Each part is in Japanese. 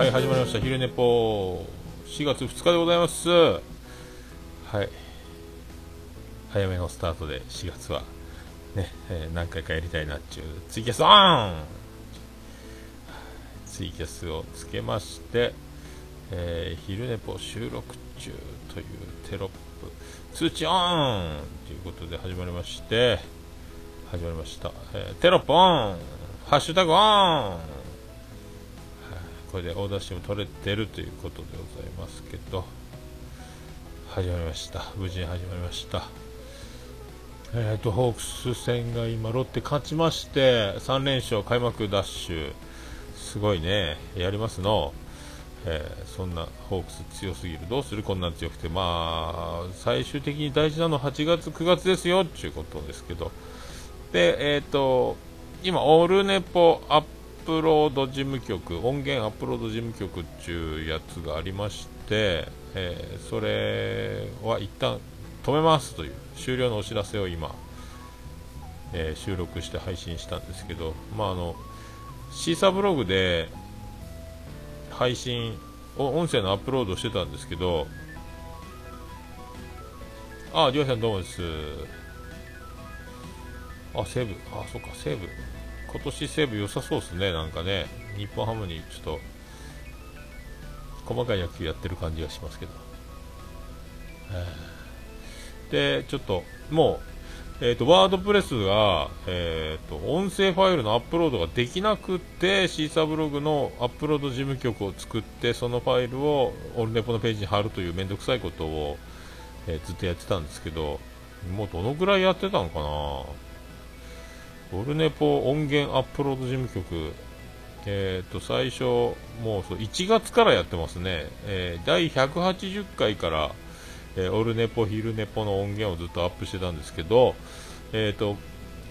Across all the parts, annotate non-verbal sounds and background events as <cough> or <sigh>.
はい始まりました。昼寝ぽ4月2日でございます。はい。早めのスタートで4月は。ね、えー何回かやりたいなっちゅう。ツイキャスオン！ツイキャスをつけまして、えー昼寝ぽ収録中というテロップ。通知オン！ということで始まりまして始まりました、えーテロップオン！ハッシュタグオン！これでオーダーしても取れてるということでございますけど始まりました。無事に始まりました。えーとホークス戦が今ロッテ勝ちまして3連勝開幕ダッシュ。すごいね。やりますの。えーそんなホークス強すぎる。どうする？こんなん強くて。まあ最終的に大事なのは8月9月ですよ。っていうことですけど。でえっ、と今オルネポアップロード事務局音源アップロード事務局っていうやつがありまして、えーそれは一旦止めますという終了のお知らせを今、えー収録して配信したんですけどまああのシーサーブログで配信音声のアップロードしてたんですけどああ、りょうさんどうもです。あ西武あそっか西武今年西武良さそうですね。なんかね日本ハムにちょっと細かい野球やってる感じがしますけど、えでちょっともうえー、とワードプレスが、えー、と音声ファイルのアップロードができなくてシーサーブログのアップロード事務局を作ってそのファイルをオルネポのページに貼るというめんどくさいことを、えーずっとやってたんですけどもうどのぐらいやってたのかな。オルネポ音源アップロード事務局。えー、と最初もうそう1月からやってますね、えー第180回からえーオルネポ、昼ネポの音源をずっとアップしてたんですけど、えっ、と、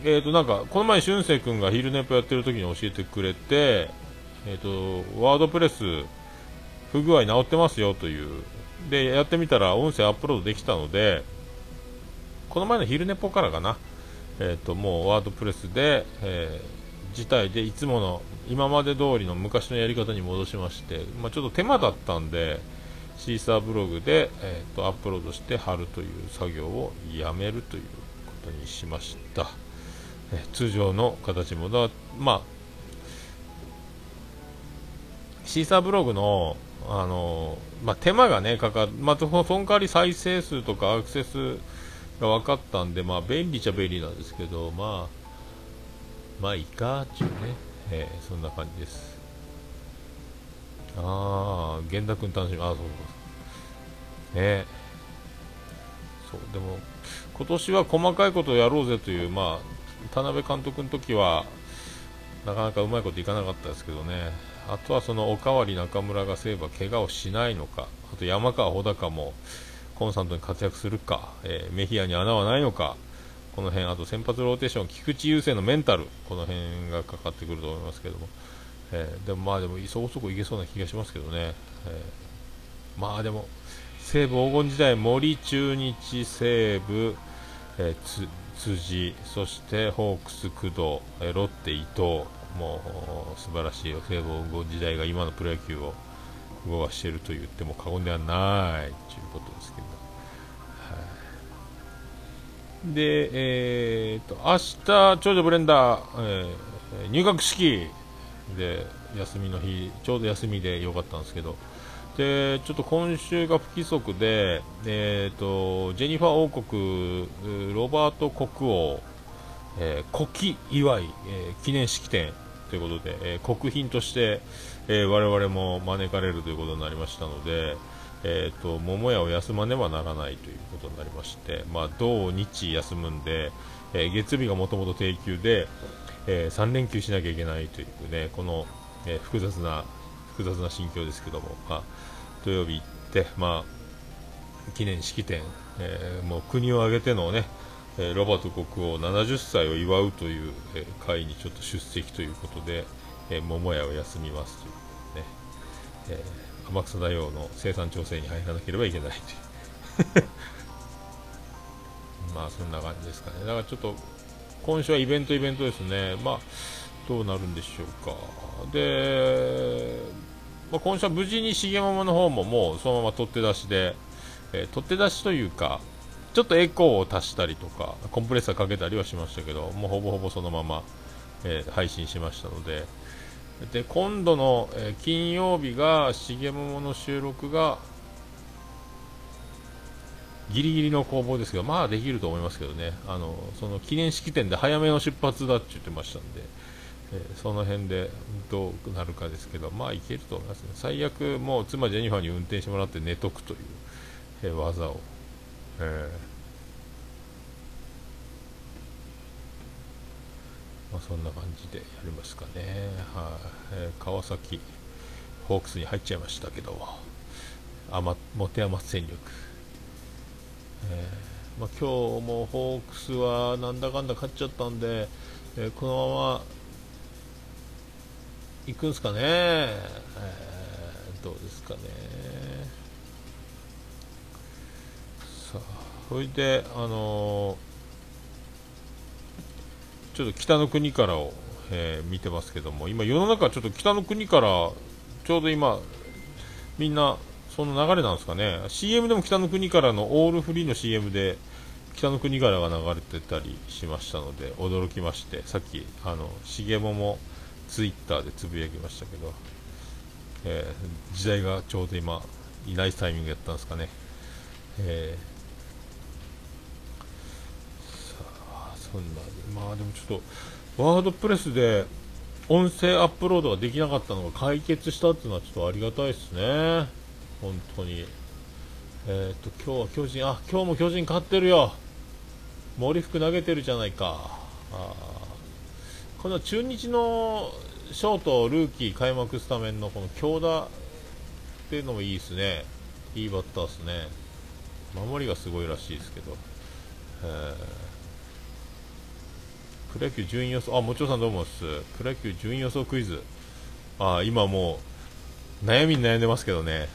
えっ、と、なんか、この前、俊く君が昼ネポやってる時に教えてくれて、えっ、と、ワードプレス、不具合治ってますよという、で、やってみたら音声アップロードできたので、この前の昼ネポからかな、えっ、と、もうワードプレスで、えー自体でいつもの今まで通りの昔のやり方に戻しまして、まあ、ちょっと手間だったんで、シーサーブログで、えー、とアップロードして貼るという作業をやめるということにしました、えー通常の形もだまあシーサーブログのあのまあ、手間がねかかる、まあ、その代わり再生数とかアクセスが分かったんで、まあ、便利っちゃ便利なんですけどまあまあいいかっていうね、えーそんな感じです。ああ源田君楽しみ。あそうそうそう。ねそうでも今年は細かいことをやろうぜというまあ田辺監督の時はなかなかうまいこといかなかったですけどね。あとはそのおかわり中村がすれば怪我をしないのかあと山川穂高もコンスタントに活躍するか、えーメヒアに穴はないのかこの辺あと先発ローテーション菊池雄星のメンタルこの辺がかかってくると思いますけどもえーでもまあでもそこそこいけそうな気がしますけどね、えーまあでも西武黄金時代森中日西武、えー辻そしてホークス工藤、えロッテ伊藤もう素晴らしい西武黄金時代が今のプロ野球を。動かしていると言っても過言ではないということですけど、はい。で、えー、と明日、長女ブレンダー、えー入学式で休みの日、ちょうど休みでよかったんですけど、でちょっと今週が不規則で、えー、とジェニファー王国、ロバート国王、えー、国旗祝い、えー記念式典ということで、えー国賓として、えー我々も招かれるということになりましたので、えー、と桃屋を休まねばならないということになりまして、まあ、土日休むんで、えー月日がもともと定休で、え3連休しなきゃいけないというねこの、えー複雑な複雑な心境ですけども、まあ、土曜日行って、まあ、記念式典、えもう国を挙げてのね、ロバート国王70歳を祝うという、会にちょっと出席ということで、えー桃屋を休みますということでね、えー天草大王の生産調整に入らなければいけないという。<laughs> まあそんな感じですかね。だからちょっと今週はイベントイベントですね。まあどうなるんでしょうか。でまあ、今週は無事に重桃の方ももうそのまま取って出しで、えー、取って出しというか、ちょっとエコーを足したりとか、コンプレッサーかけたりはしましたけど、もうほぼほぼそのまま、えー、配信しましたので、で今度の、えー、金曜日が重桃の収録がギリギリの攻防ですけど、まあできると思いますけどね、あのその記念式典で早めの出発だって言ってましたんで、えー、その辺でどうなるかですけど、まあいけると思いますね、最悪、もう妻ジェニファーに運転してもらって寝とくという、えー、技を。えーまあ、そんな感じでやりますかね、はえー、川崎ホークスに入っちゃいましたけど、あま、持て余す戦力、えー、まあ、今日もホークスはなんだかんだ勝っちゃったんで、えー、このまま行くんですかね、えー、どうですかね。さあそれで、あのーちょっと北の国からを、えー、見てますけども、今、世の中、ちょっと北の国から、ちょうど今、みんな、その流れなんですかね、CM でも北の国からのオールフリーの CM で、北の国からが流れてたりしましたので、驚きまして、さっき、あの、重桃もツイッターでつぶやきましたけど、えー、時代がちょうど今、いないタイミングやったんですかね。えーそんなまあでもちょっとワードプレスで音声アップロードができなかったのが解決したっていうのはちょっとありがたいですね。本当に。えっ、と今日は巨人あ今日も巨人勝ってるよ。森福投げてるじゃないか。あこの中日のショートルーキー開幕スタメンのこの強打っていうのもいいですね。いいバッターですね。守りがすごいらしいですけど、えープロ野球順位予想、あ、もちろさんどうもです。プロ野球順位予想クイズ。あ、今もう、悩みに悩んでますけどね。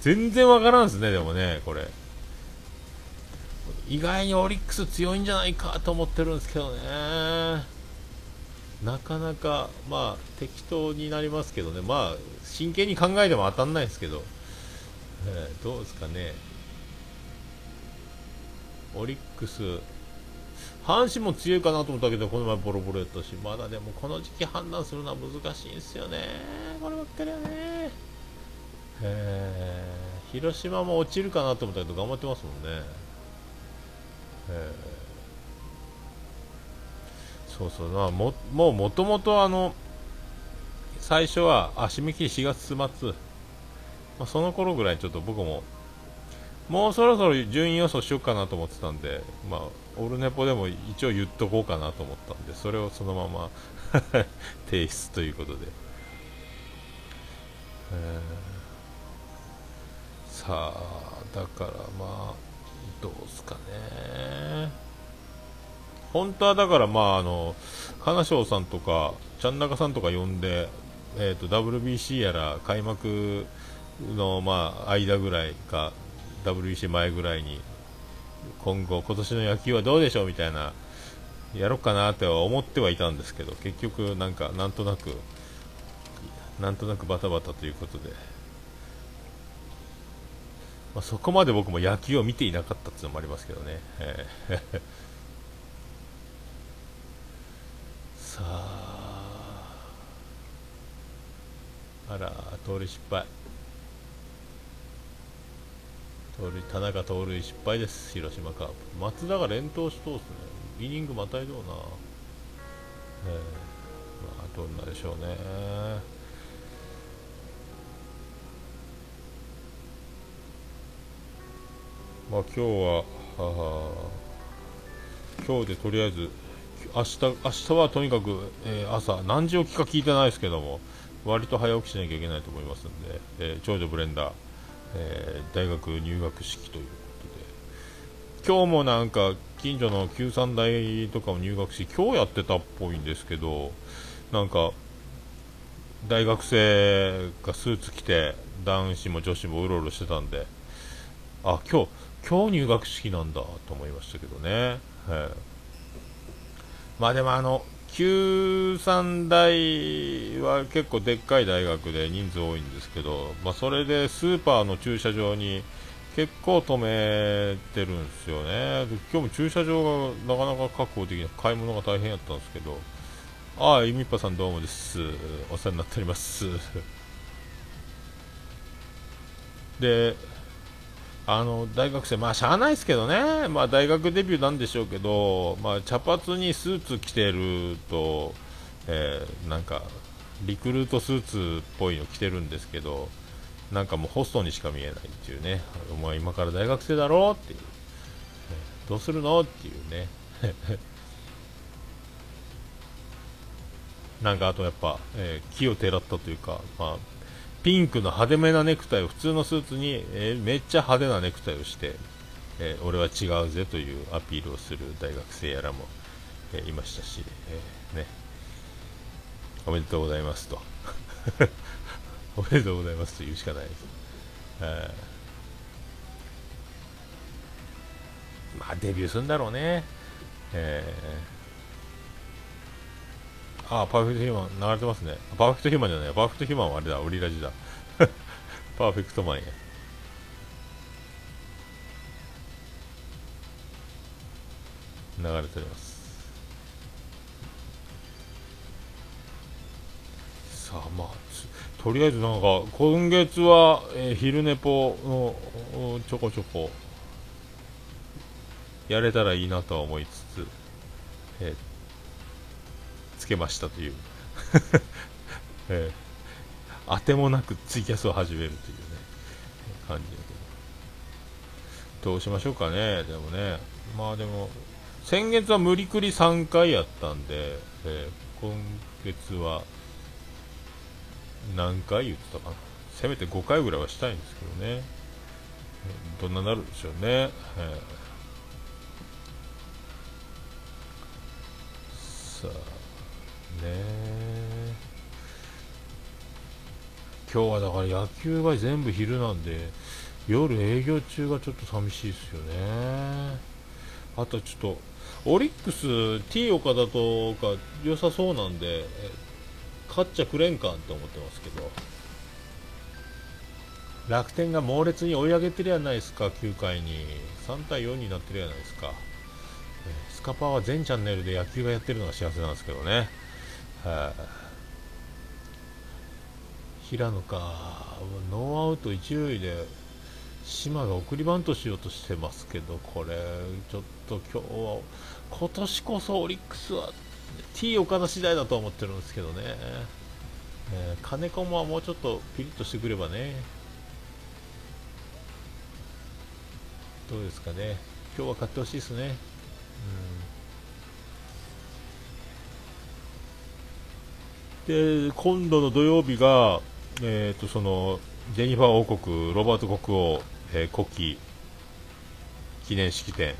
全然わからんですね、でもね、これ。意外にオリックス強いんじゃないかと思ってるんですけどね。なかなか、まあ、適当になりますけどね。まあ、真剣に考えても当たんないですけど。えー、どうですかね。オリックス、阪神も強いかなと思ったけど、この前ボロボロやったし、まだでもこの時期判断するのは難しいんですよね。こればっかりはね。広島も落ちるかなと思ったけど、頑張ってますもんね。そうそう、まあ、ももうもともとあの、最初は、あ、締め切り4月末、まあ、その頃ぐらいちょっと僕ももうそろそろ順位予想しようかなと思ってたんで、まあ、オルネポでも一応言っとこうかなと思ったんで、それをそのまま <laughs> 提出ということで。えー、さあ、だからまあ、どうすかね。本当はだからまあ、あの、金賞さんとか、ちゃん中さんとか呼んで、えっ、ー、と、WBC やら開幕のまあ、間ぐらいか、WBC 前ぐらいに今後、今年の野球はどうでしょうみたいなやろうかなって思ってはいたんですけど結局、なんかなんとなくなんとなくバタバタということで、まあ、そこまで僕も野球を見ていなかったっていうのもありますけどね。えー、さあ。あら通り失敗。塁田中盗塁失敗です。広島カープ。松田が連投しとうすね。イニングまたいどうな、えー、まあどんなでしょうね。まあ今日は今日でとりあえず明日明日はとにかく、えー、朝何時起きか聞いてないですけども割と早起きしなきゃいけないと思いますんで、えー、長女ブレンダー。えー、大学入学式ということで。今日もなんか近所の九三大とかも入学式今日やってたっぽいんですけどなんか大学生がスーツ着て男子も女子もうろうろしてたんであ今日今日入学式なんだと思いましたけどね、はい、まあでもあの旧三大は結構でっかい大学で人数多いんですけど、まあ、それでスーパーの駐車場に結構止めてるんですよね。今日も駐車場がなかなか確保できない。買い物が大変やったんですけど。ああ、ゆみっぱさんどうもです。お世話になっております。で、あの、大学生、まあ、しゃあないですけどね。まあ、大学デビューなんでしょうけど、まあ、茶髪にスーツ着てると、えー、なんか、リクルートスーツっぽいの着てるんですけど、なんかもうホストにしか見えないっていうね、お前今から大学生だろっていう、どうするのっていうね。<laughs> なんかあとやっぱ、えー、木をてらったというか、まあ、ピンクの派手めなネクタイを普通のスーツに、えー、めっちゃ派手なネクタイをして、えー、俺は違うぜというアピールをする大学生やらも、えいましたし、えね、おめでとうございますと。<laughs> おめでとうございますと言うしかないです。え、まあ、デビューするんだろうね。えー、あ、パーフェクトヒューマン流れてますね。パーフェクトヒューマンじゃない。パーフェクトヒューマンはあれだ。オリラジだ。パーフェクトマンや。流れております。さあ、まあ、とりあえずなんか今月は、えー、昼寝ぽのちょこちょこやれたらいいなとは思いつつ、えー、けましたという、<laughs> えー、当てもなくツイキャスを始めるというね。感じどうしましょうかね。でもね。まあでも先月は無理くり3回やったんで、えー、今月は何回言ってたかな。せめて5回ぐらいはしたいんですけどね。どんななるでしょうね、えー、さあ。ね今日はだから野球が全部昼なんで夜営業中がちょっと寂しいですよね。あとちょっとオリックス T 岡田とか良さそうなんで勝っちゃくれんかんと思ってますけど。楽天が猛烈に追い上げてるやないですか9回に。3対4になってるやないですか。スカパーは全チャンネルで野球がやってるのが幸せなんですけどね、はあ、平野かノーアウト1塁で島が送りバントしようとしてますけどこれちょっと今日は今年こそオリックスは T 岡田次第だと思ってるんですけどね、えー、金子ももうちょっとピリッとしてくればね。どうですかね。今日は買ってほしいですね、うん、で今度の土曜日が、えーと、そのジェニファー王国ロバート国王、えー、国旗記念式典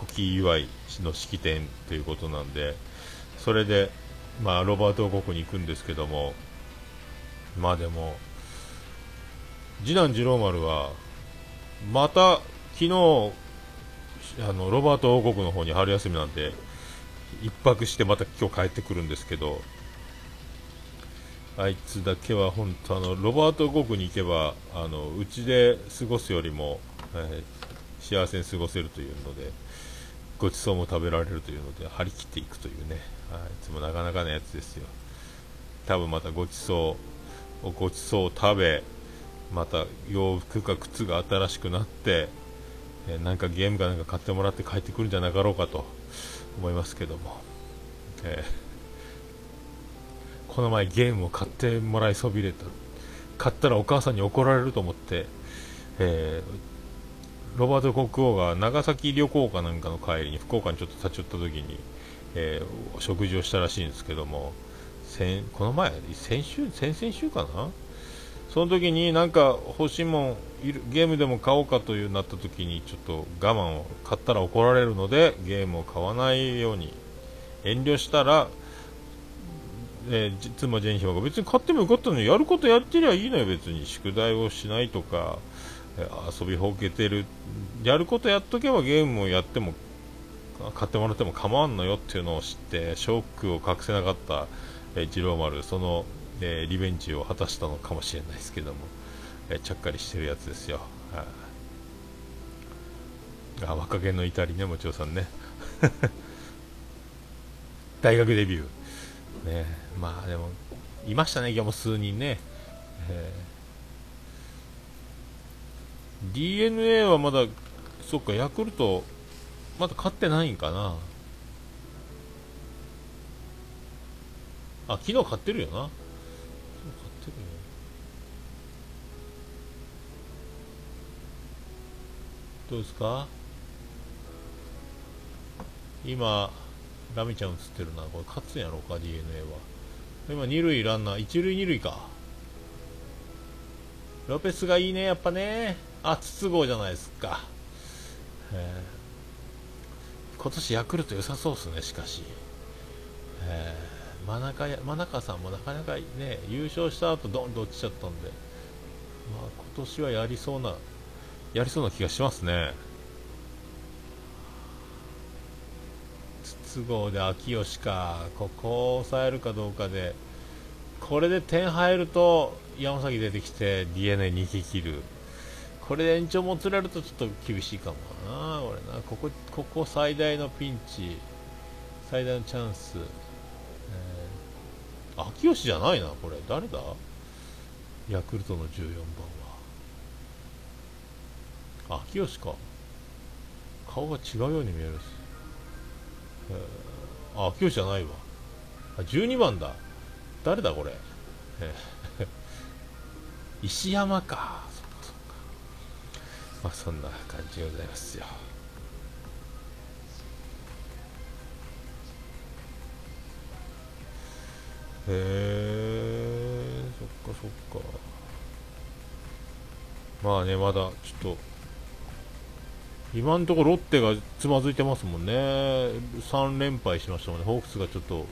国旗祝いの式典ということなんで、それで、まあ、ロバート王国に行くんですけども、まあでも、次男次郎丸は、また昨日、あのロバート王国の方に春休みなんで、1泊してまた今日帰ってくるんですけど、あいつだけは本当あのロバート王国に行けばあのうちで過ごすよりも、えー、幸せに過ごせるというのでごちそうも食べられるというので張り切っていくというね。はい、いつもなかなかのやつですよ。多分またごちそうごちそうを食べまた洋服か靴が新しくなって、え、なんかゲームかなんか買ってもらって帰ってくるんじゃなかろうかと思いますけども、えー、この前ゲームを買ってもらいそびれた。買ったらお母さんに怒られると思って、えー、ロバート国王が長崎旅行かなんかの帰りに福岡にちょっと立ち寄った時にえー、食事をしたらしいんですけども先この前先週先々週かな？その時になんか欲しいもんゲームでも買おうかというなった時にちょっと我慢を買ったら怒られるのでゲームを買わないように遠慮したら、えー、妻ジェニファーが別に買ってもよかったのにやることやってりゃいいのよ別に宿題をしないとか、えー、遊びほうけてるやることやっとけばゲームをやっても買ってもらっても構わんのよっていうのを知ってショックを隠せなかった、えー、二郎丸その、えー、リベンジを果たしたのかもしれないですけども、えー、ちゃっかりしてるやつですよ。あ若気の至りねもちろさんね。<laughs> 大学デビュー。ね。まあでもいましたね今日も数人ね、えー、d n a はまだそっかヤクルトまだ勝ってないんかな。あ昨日勝ってるよな。どうですか？今ラミちゃん映ってるなこれ勝つんやろうか d n a は。今二塁ランナー一塁二塁か。ロペスがいいねやっぱね。あ筒香じゃないですか。え、今年ヤクルト良さそうですね、しかし、え、真中や真中さんもなかなかね。優勝した後どんどん落ちちゃったんで、まあ、今年はやりそうなやりそうな気がしますね。筒香で秋吉か、ここを抑えるかどうかで、これで点入ると山崎出てきて d n a 逃げ切る。これで延長もつれるとちょっと厳しいかもな、俺な、ここここ最大のピンチ、最大のチャンス、えー、秋吉じゃないな、これ、誰だ？ヤクルトの14番は。秋吉か。顔が違うように見えるし。えー、あ、秋吉じゃないわ。あ、12番だ。誰だ、これ？<laughs> えー、石山か。まあそんな感じでございますよへえそっかそっかまあねまだちょっと今のところロッテがつまずいてますもんね。3連敗しましたもんね。ホークスがちょっと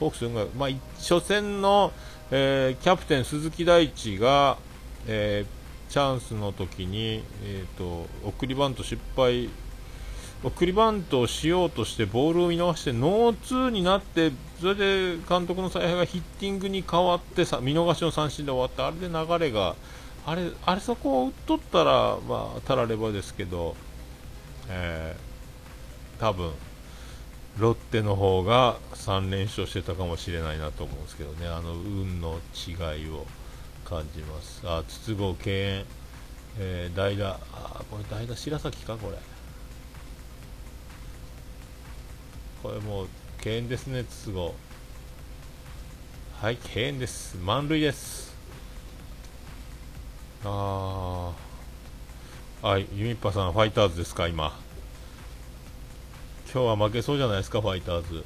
ホークスが、まあ、初戦の、えー、キャプテン鈴木大地が、えーチャンスの時に、えーと、送りバント失敗送りバントをしようとしてボールを見逃してノーツーになってそれで監督の采配がヒッティングに変わってさ見逃しの三振で終わってあれで流れがあれあれそこを打っとったら、まあ、たらればですけど、えー、多分ロッテの方が3連勝してたかもしれないなと思うんですけどね。あの運の違いを。感じます。あ筒香敬遠、えー、代打あこれ代打白崎かこれ。これもう敬遠ですね筒香。はい敬遠です。満塁です。ああはいユミッパさんファイターズですか今。今日は負けそうじゃないですかファイターズ。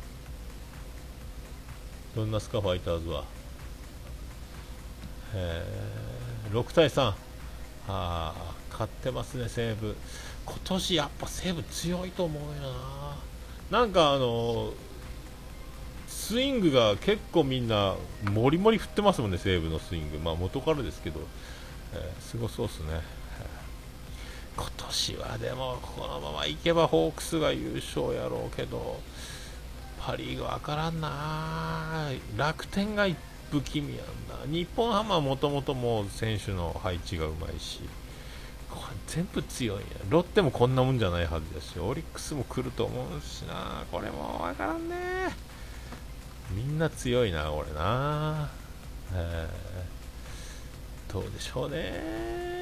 どんなすかファイターズは。えー、6対3あ勝ってますね、西武今年やっぱ西武強いと思うよな。なんかあのスイングが結構みんなもりもり振ってますもんね、西武のスイング、まあ、元からですけど、えー、すごそうですね、今年はでもこのままいけばホークスが優勝やろうけど、パ・リーグ分からんな、楽天が不気味やんな。日本ハムはもともともう選手の配置がうまいしこれ全部強いんや。ロッテもこんなもんじゃないはずだしオリックスも来ると思うしな。これも分からんね。みんな強いなこれな、え、どうでしょうね。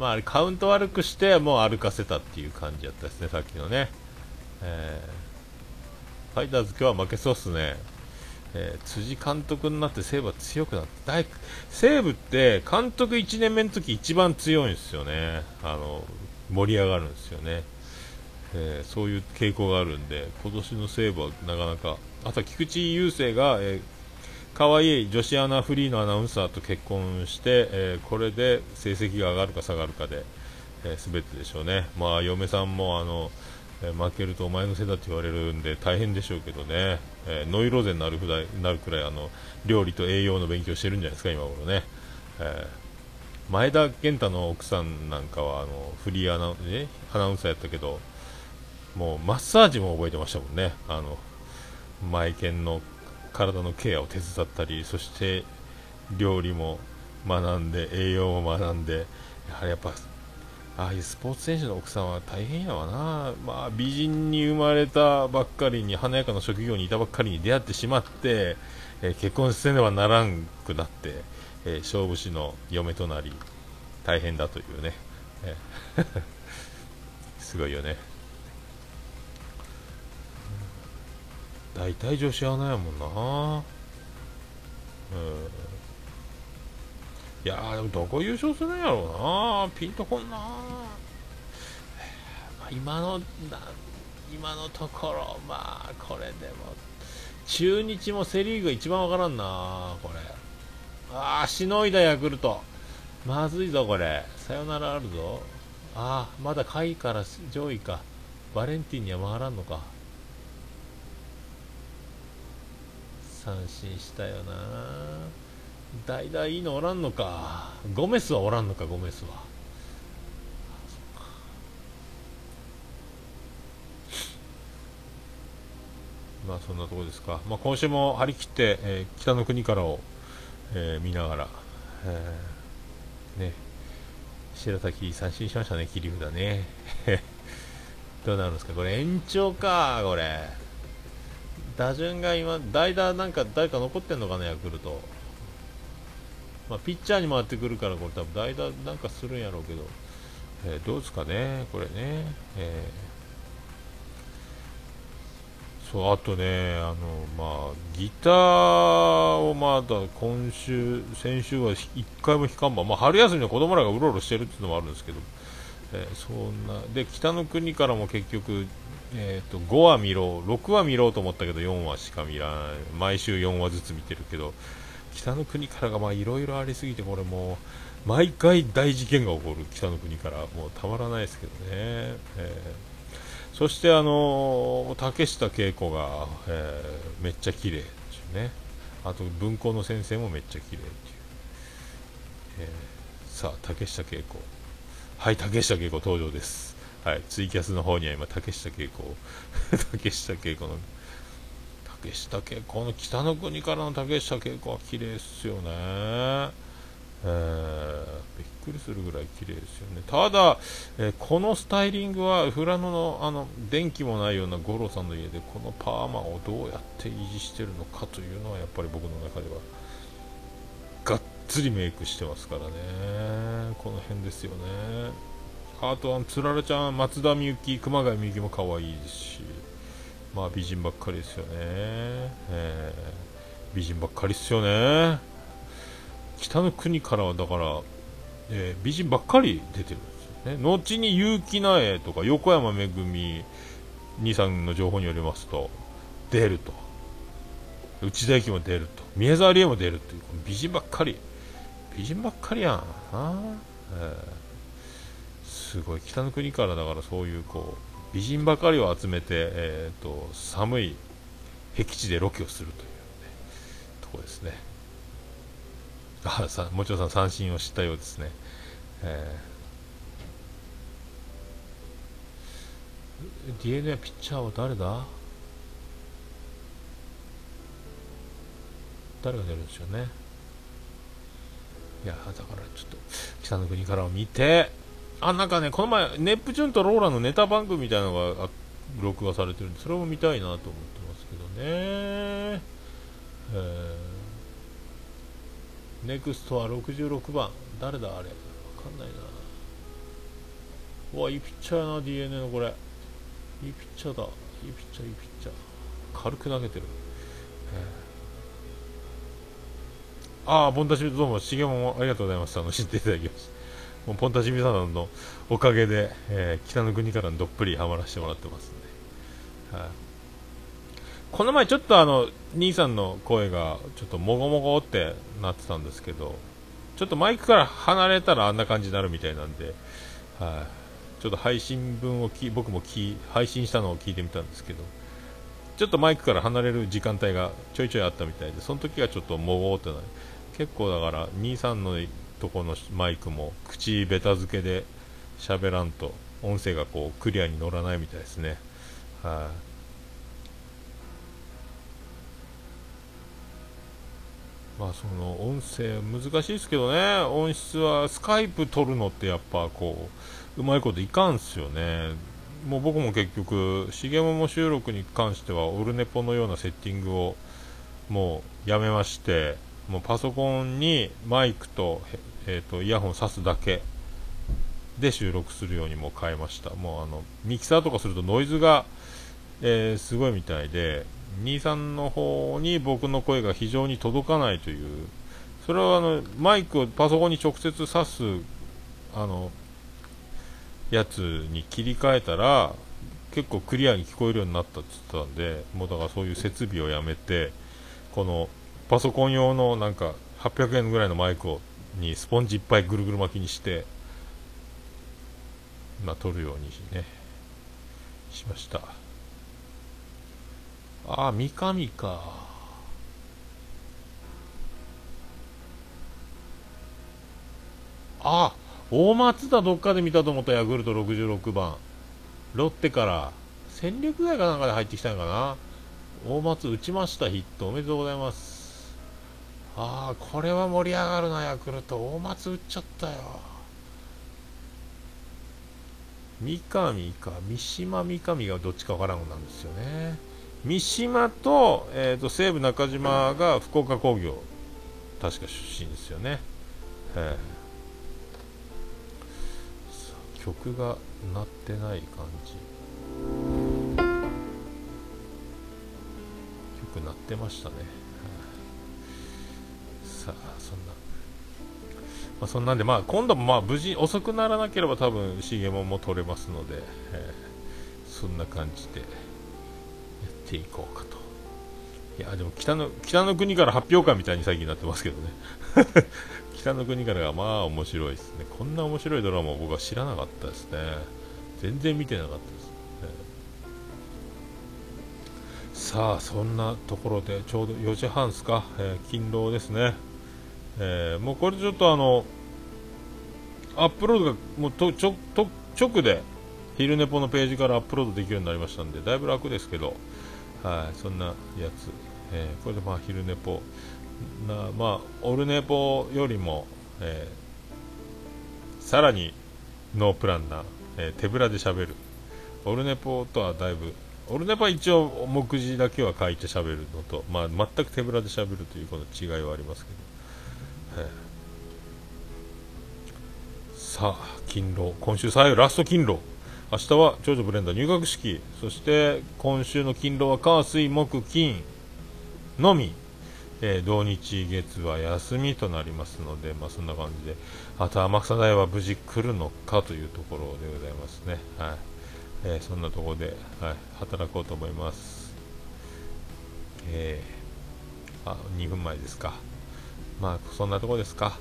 まあ、あれカウント悪くしてもう歩かせたっていう感じやったですね、さっきのね。えーファイターズ今日は負けそうっすね。えー、辻監督になって西武は強くなって西武って監督1年目の時一番強いんですよねあの盛り上がるんですよね、えー、そういう傾向があるんで今年の西武はなかなかあとは菊池雄星が、えー、可愛い女子アナフリーのアナウンサーと結婚して、えー、これで成績が上がるか下がるかで、えー、全てでしょうね、まあ、嫁さんもあのえ負けるとお前のせいだって言われるんで大変でしょうけどね、え、ノイローゼになるくらいなるくらいあの料理と栄養の勉強してるんじゃないですか、今頃ね、え、前田健太の奥さんなんかはあのフリーアナ,、ね、アナウンサーやったけどもうマッサージも覚えてましたもんね。あの前健の体のケアを手伝ったりそして料理も学んで栄養も学んでやはりやっぱああいうスポーツ選手の奥さんは大変やわな、まあ、美人に生まれたばっかりに華やかな職業にいたばっかりに出会ってしまって、えー、結婚せねばならんくなって、えー、勝負師の嫁となり大変だというね、えー、<laughs> すごいよね。大体女子アナやもんな。うん。いやーでもどこ優勝するんやろうな。ピンとこんな、<sighs> まあ、今の今のところまあこれでも。中日もセ・リーグが一番わからんなこれ。ああしのいだヤクルト。まずいぞこれ。さよならあるぞ。ああまだ下位から上位か。バレンティンには回らんのか。三振したよな。代打いいのおらんのか。ゴメスはおらんのかゴメスは。まあそんなところですか、まあ、今週も張り切って、えー、北の国からを、えー、見ながら、えー、ね。白滝三振しましたね切り札ね。<laughs> どうなるんですか。これ延長かこれ。打順が今代打なんか誰か残ってんのかなヤクルト。まあ、ピッチャーに回ってくるから、これ多分代打なんかするんやろうけど、えー、どうですかね、これね。えー、そう、あとね、あの、まあ、ギターをまだ今週、先週は1回も弾かんば、まあ、春休みの子供らがうろうろしてるっていうのもあるんですけど、えー、そんな、で、北の国からも結局、えーと、5話見ろ、6話見ろうと思ったけど4話しか見らない、毎週4話ずつ見てるけど、北の国からがいろいろありすぎてこれもう毎回大事件が起こる北の国から。もうたまらないですけどね、えー、そしてあの竹下恵子が、えー、めっちゃ綺麗ですね。あと文校の先生もめっちゃ綺麗っていう、えー、さあ竹下恵子。はい竹下恵子登場です。はい。ツイキャスの方には今竹下恵子 <laughs> 竹下恵子の。竹下恵子の北の国からの竹下恵子は綺麗ですよね、えー、びっくりするぐらい綺麗ですよね。ただ、えー、このスタイリングは富良野のあの電気もないような五郎さんの家でこのパーマをどうやって維持してるのかというのはやっぱり僕の中ではがっつりメイクしてますからね。この辺ですよね。あとはつららちゃん松田美幸熊谷美幸も可愛いですしまあ美人ばっかりですよね、えー、美人ばっかりですよね。北の国からはだから、えー、美人ばっかり出てるんですよね。後に結城苗とか横山めぐみ兄さんの情報によりますと出ると。内田有紀も出ると。宮沢りえも出るという美人ばっかり。美人ばっかりやん。あ、えー、すごい。北の国からだからそういうこう美人ばかりを集めて、えーと、寒い僻地でロケをするという、ね、とこですね。あさもちろんさん三振を知ったようですね、えー、DNA ピッチャーは誰だ？誰が出るんでしょうね。いやだからちょっと北の国からを見てあ、なんかね、この前、ネプチューンとローラのネタ番組みたいなのが録画されてるんで、それも見たいなと思ってますけどね。えー、ネクストは66番。誰だあれ？わかんないな。うわ、いいピッチャーやな、DNA のこれ。いいピッチャーだ。いいピッチャー、いいピッチャー。軽く投げてる。えー、ああ、ボンタシどうも、しげもありがとうございます。あの、知っていただきました。もうポンタジミサさんのおかげで、えー、北の国からどっぷりハマらせてもらってますんで、はい、この前ちょっとあの兄さんの声がちょっともごもごってなってたんですけどちょっとマイクから離れたらあんな感じになるみたいなんで、はい、ちょっと配信分をき僕もき配信したのを聞いてみたんですけどちょっとマイクから離れる時間帯がちょいちょいあったみたいでその時はちょっともごってな結構だから兄さんのとこのマイクも口ベタ付けで喋らんと音声がこうクリアに乗らないみたいですね。はい、まあその音声難しいですけどね。音質はスカイプ撮るのってやっぱこううまいこといかんすよね。もう僕も結局重桃収録に関してはオルネポのようなセッティングをもうやめましてもうパソコンにマイクと,、えーと、イヤホン挿すだけで収録するようにも変えました。もうあのミキサーとかするとノイズが、えー、すごいみたいで23の方に僕の声が非常に届かないというそれはあのマイクをパソコンに直接挿すあのやつに切り替えたら結構クリアに聞こえるようになったって言ってたんでもうだからそういう設備をやめてこのパソコン用のなんか800円ぐらいのマイクをにスポンジいっぱいぐるぐる巻きにしてまあ撮るようにねしました。ああ三上か。あ大松田どっかで見たと思ったヤクルト66番ロッテから。戦力外かなんかで入ってきたのかな。大松打ちましたヒット。おめでとうございます。ああこれは盛り上がるなヤクルト。大松打っちゃったよ。三上か。三島三上がどっちかわからんなんですよね。三島と,、えーと、西武中島が福岡工業確か出身ですよね、えー曲が鳴ってない感じ。曲鳴ってましたね、さあそんな。まあ、そんなんで、まあ、今度もまあ無事遅くならなければ多分重もも取れますので、えー、そんな感じでやっていこうかと。いやでも北の北の国から発表会みたいに最近なってますけどね。<laughs> 北の国からがまあ面白いですね。こんな面白いドラマを僕は知らなかったですね。全然見てなかったですさあそんなところでちょうど4時半ですか、えー、勤労ですね、えー、もうこれちょっとあのアップロードがもうとちょと直で昼寝ぽのページからアップロードできるようになりましたんでだいぶ楽ですけどはいそんなやつ、えー、これでまあ昼寝ぽ。なまあオルネポよりも、えー、さらにノープランな、えー、手ぶらで喋る。オルネポとはだいぶオルネポは一応目次だけは書いて喋るのと、まあ、全く手ぶらで喋るというこの違いはありますけど、さあ勤労。今週最後ラスト勤労。明日は長女ブレンダー入学式。そして今週の勤労は火水木金。のみ。えー、土日月は休みとなりますので、まあ、そんな感じで、あと天草大は無事来るのかというところでございますね。はい。えー、そんなところで、はい、働こうと思います。えー、あ、2分前ですか。まあ、そんなところですか。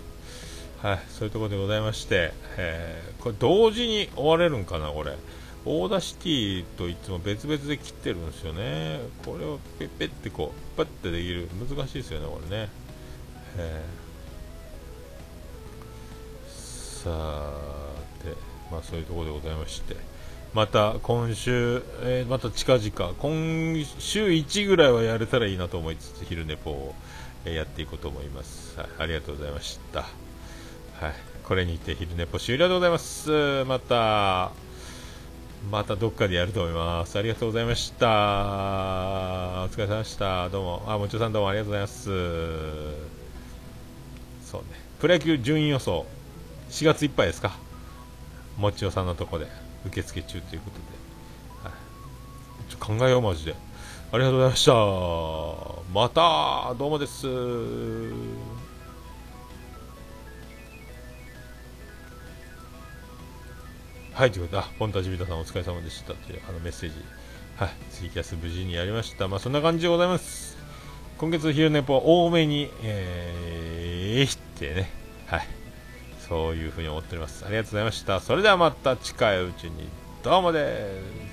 はい、そういうところでございまして、えー、これ同時に終われるんかな、これ。 Audacity といつも別々で切ってるんですよね。これをペッペってこうパッてできる。難しいですよねこれね。さてまあそういうところでございまして。また今週、えー、また近々今週1ぐらいはやれたらいいなと思いつつ昼寝ぽを、やっていこうと思います、はい、ありがとうございましたはいこれにて昼寝ぽ終了でございますまたまたどっかでやると思います。ありがとうございました。お疲れ様でした。どうも。あ、もちろさんどうもありがとうございます。そうね。プロ野球順位予想、4月いっぱいですか。もちろさんのとこで受付中ということで。はい、ちょ考えよう、マジで。ありがとうございました。また、どうもです。はい、ということで、あ、ポンタジビタさんお疲れ様でしたというあのメッセージ、はい、ツイキャス無事にやりました。まあ、そんな感じでございます。今月昼寝ぽは多めに、えー、ってね、はい、そういうふうに思っております。ありがとうございました。それではまた近いうちに、どうもです。